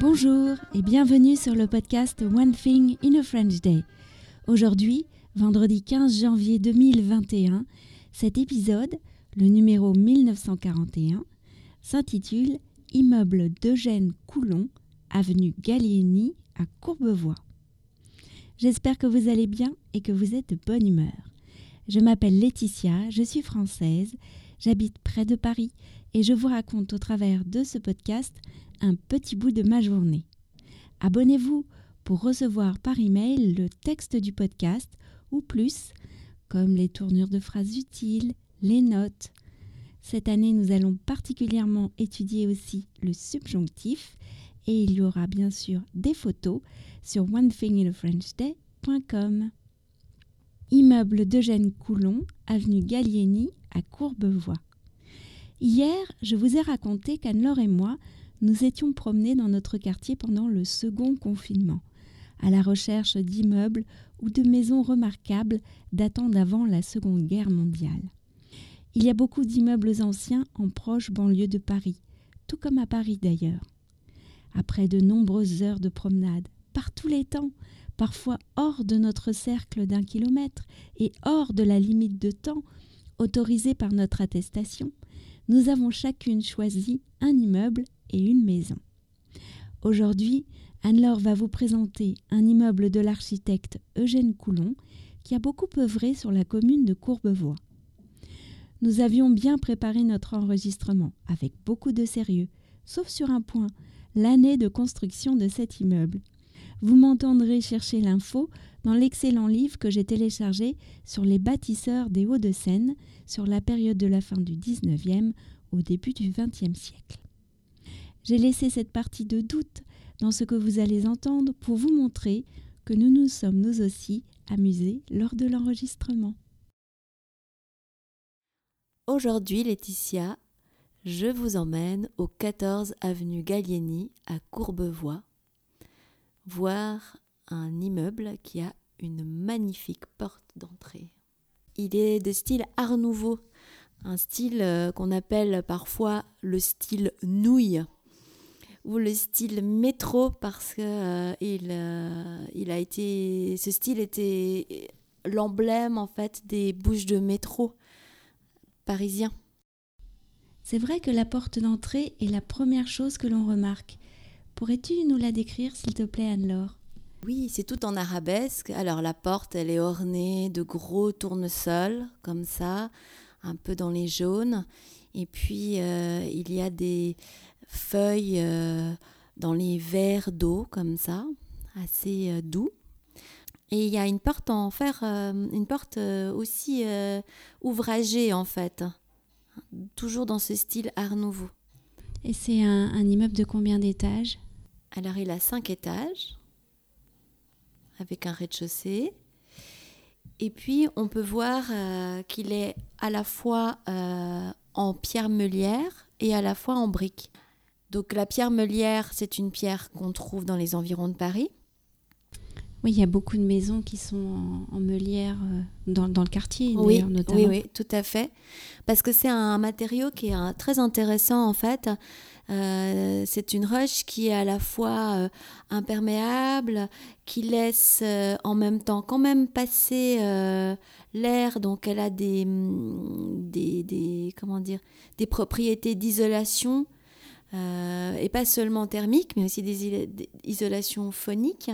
Bonjour et bienvenue sur le podcast One Thing in a French Day. Aujourd'hui, vendredi 15 janvier 2021, cet épisode, le numéro 1941, s'intitule Immeuble d'Eugène Coulon, avenue Gallieni à Courbevoie. J'espère que vous allez bien et que vous êtes de bonne humeur. Je m'appelle Laetitia, je suis française, j'habite près de Paris et je vous raconte au travers de ce podcast un petit bout de ma journée. Abonnez-vous pour recevoir par email le texte du podcast ou plus, comme les tournures de phrases utiles, les notes. Cette année, nous allons particulièrement étudier aussi le subjonctif et il y aura bien sûr des photos sur onethinginafrenchday.com. Immeuble d'Eugène Coulon, avenue Gallieni à Courbevoie. Hier, je vous ai raconté qu'Anne-Laure et moi nous étions promenés dans notre quartier pendant le second confinement, à la recherche d'immeubles ou de maisons remarquables datant d'avant la Seconde Guerre mondiale. Il y a beaucoup d'immeubles anciens en proche banlieue de Paris, tout comme à Paris d'ailleurs. Après de nombreuses heures de promenade, par tous les temps, parfois hors de notre cercle d'un kilomètre et hors de la limite de temps autorisée par notre attestation, nous avons chacune choisi un immeuble et une maison. Aujourd'hui, Anne-Laure va vous présenter un immeuble de l'architecte Eugène Coulon qui a beaucoup œuvré sur la commune de Courbevoie. Nous avions bien préparé notre enregistrement avec beaucoup de sérieux, sauf sur un point, l'année de construction de cet immeuble. Vous m'entendrez chercher l'info dans l'excellent livre que j'ai téléchargé sur les bâtisseurs des Hauts-de-Seine sur la période de la fin du 19e au début du 20e siècle. J'ai laissé cette partie de doute dans ce que vous allez entendre pour vous montrer que nous nous sommes nous aussi amusés lors de l'enregistrement. Aujourd'hui, Laetitia, je vous emmène au 14 avenue Gallieni à Courbevoie voir un immeuble qui a une magnifique porte d'entrée. Il est de style Art Nouveau, un style euh, qu'on appelle parfois le style nouille ou le style métro parce que euh, euh, il a été ce style était l'emblème en fait des bouches de métro parisiens. C'est vrai que la porte d'entrée est la première chose que l'on remarque. Pourrais-tu nous la décrire s'il te plaît Anne-Laure? Oui, c'est tout en arabesque. Alors la porte, elle est ornée de gros tournesols comme ça, un peu dans les jaunes. Et puis euh, il y a des feuilles euh, dans les verres d'eau comme ça, assez euh, doux. Et il y a une porte en fer, une porte aussi ouvragée en fait, toujours dans ce style Art Nouveau. Et c'est un, un immeuble de combien d'étages? Alors il a cinq étages, avec un rez-de-chaussée. Et puis on peut voir qu'il est à la fois en pierre meulière et à la fois en brique. Donc la pierre meulière, c'est une pierre qu'on trouve dans les environs de Paris. Oui, il y a beaucoup de maisons qui sont en, meulière euh, dans, dans, le quartier, oui, notamment. Oui, oui, tout à fait. Parce que c'est un matériau qui est très intéressant, en fait. Euh, c'est une roche qui est à la fois euh, imperméable, qui laisse euh, en même temps quand même passer euh, l'air, donc elle a des, mm, des, des, comment dire, des propriétés d'isolation euh, et pas seulement thermique, mais aussi des isolations phoniques.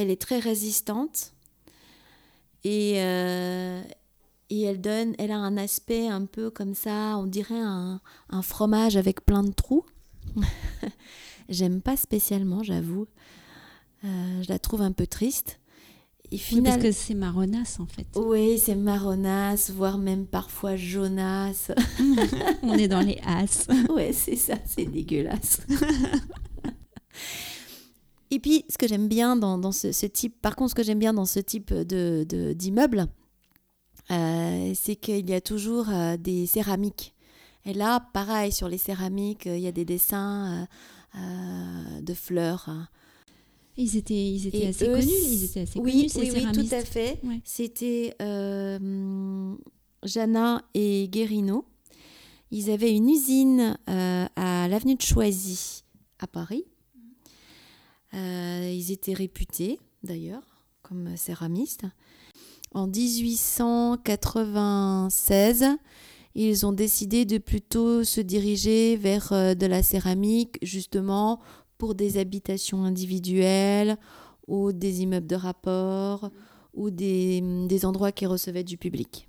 Elle est très résistante et, euh, et elle donne, elle a un aspect un peu comme ça, on dirait un, un fromage avec plein de trous. J'aime pas spécialement, j'avoue. Euh, je la trouve un peu triste. Et oui, parce que c'est marronasse en fait. Oui, c'est marronasse, voire même parfois jaunasse. On est dans les as. ouais, c'est ça, c'est dégueulasse. Et puis, ce que j'aime bien dans, dans ce, ce, type, par contre, ce que j'aime bien dans ce type de, d'immeuble, euh, c'est qu'il y a toujours euh, des céramiques. Et là, pareil, sur les céramiques, il y a des dessins euh, de fleurs. Ils étaient, ils étaient assez eux, connus, ils étaient assez oui, connus, ces oui, céramistes. Oui, tout à fait. Ouais. C'était euh, Jana et Guérino. Ils avaient une usine euh, à l'avenue de Choisy, à Paris. Ils étaient réputés d'ailleurs comme céramistes. En 1896, ils ont décidé de plutôt se diriger vers de la céramique, justement pour des habitations individuelles ou des immeubles de rapport ou des, des endroits qui recevaient du public.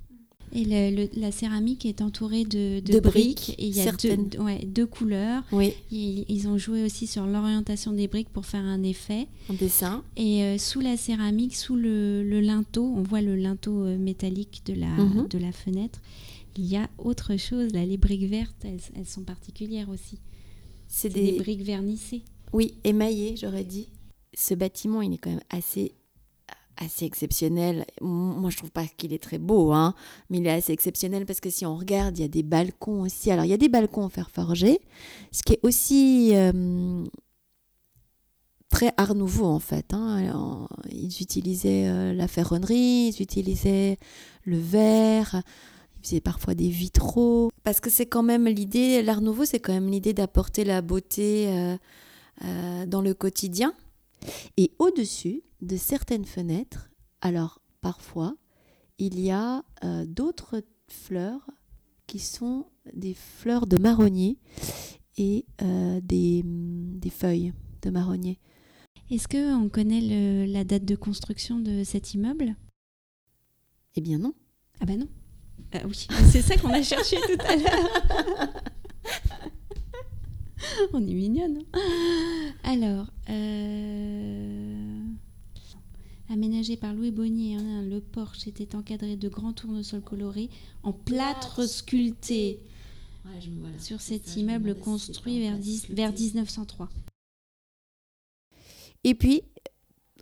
Et la céramique est entourée de, de, briques, Et il y a deux, ouais, deux, couleurs. Oui. ils ont joué aussi sur l'orientation des briques pour faire un effet. En dessin. Et euh, sous la céramique, sous le, le, linteau, on voit le linteau euh, métallique de la, mhm. de la fenêtre. Il y a autre chose. Là, les briques vertes, elles, elles sont particulières aussi. C'est des... des briques vernissées. Oui, émaillées, j'aurais dit. Ce bâtiment, il est quand même assez assez exceptionnel. Moi, je trouve pas qu'il est très beau, hein, mais il est assez exceptionnel parce que si on regarde, il y a des balcons aussi. Alors, il y a des balcons en fer forgé, ce qui est aussi euh, très art nouveau en fait. Hein. ils utilisaient euh, la ferronnerie, ils utilisaient le verre. Ils faisaient parfois des vitraux. Parce que c'est quand même l'idée, l'art nouveau, c'est quand même l'idée d'apporter la beauté euh, dans le quotidien. Et au-dessus de certaines fenêtres, alors parfois, il y a euh, d'autres fleurs qui sont des fleurs de marronnier et euh, des, des, feuilles de marronnier. Est-ce qu'on connaît la date de construction de cet immeuble? Eh bien non. Ah ben non. Ah oui, c'est ça qu'on a cherché tout à l'heure. On est mignonne. Hein. Alors, euh, aménagé par Louis Bonnier, hein, le porche était encadré de grands tournesols colorés en plâtre sculpté. sur cet immeuble construit vers, vers 1903. Et puis,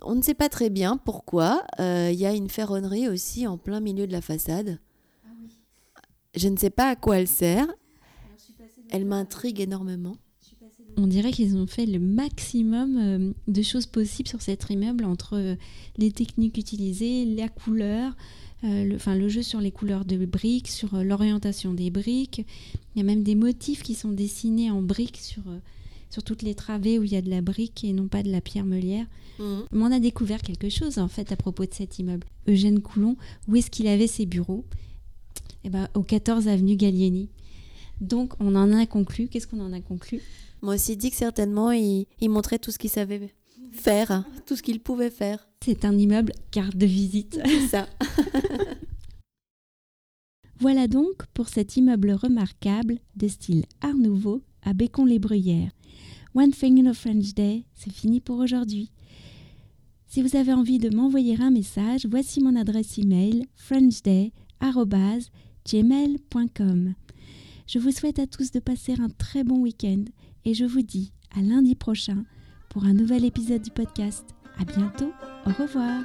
on ne sait pas très bien pourquoi, euh, il y a une ferronnerie aussi en plein milieu de la façade. Ah Je ne sais pas à quoi elle sert. Elle m'intrigue énormément on dirait qu'ils ont fait le maximum euh, de choses possibles sur cet immeuble entre euh, les techniques utilisées, la couleur, euh, le, enfin, le jeu sur les couleurs de briques, sur l'orientation des briques. Il y a même des motifs qui sont dessinés en briques sur, sur toutes les travées où il y a de la brique et non pas de la pierre meulière. Mmh. Mais on a découvert quelque chose en fait à propos de cet immeuble. Eugène Coulon, où est-ce qu'il avait ses bureaux? Eh ben, Au 14 avenue Gallieni. Donc on en a conclu. Qu'est-ce qu'on en a conclu? Moi aussi dit que certainement il, montrait tout ce qu'il savait faire, tout ce qu'il pouvait faire. C'est un immeuble carte de visite. C'est ça. voilà donc pour cet immeuble remarquable de style Art Nouveau à Bécon-les-Bruyères. One Thing in a French Day, c'est fini pour aujourd'hui. Si vous avez envie de m'envoyer un message, voici mon adresse email frenchday@gmail.com. Je vous souhaite à tous de passer un très bon week-end et je vous dis à lundi prochain pour un nouvel épisode du podcast. À bientôt, au revoir.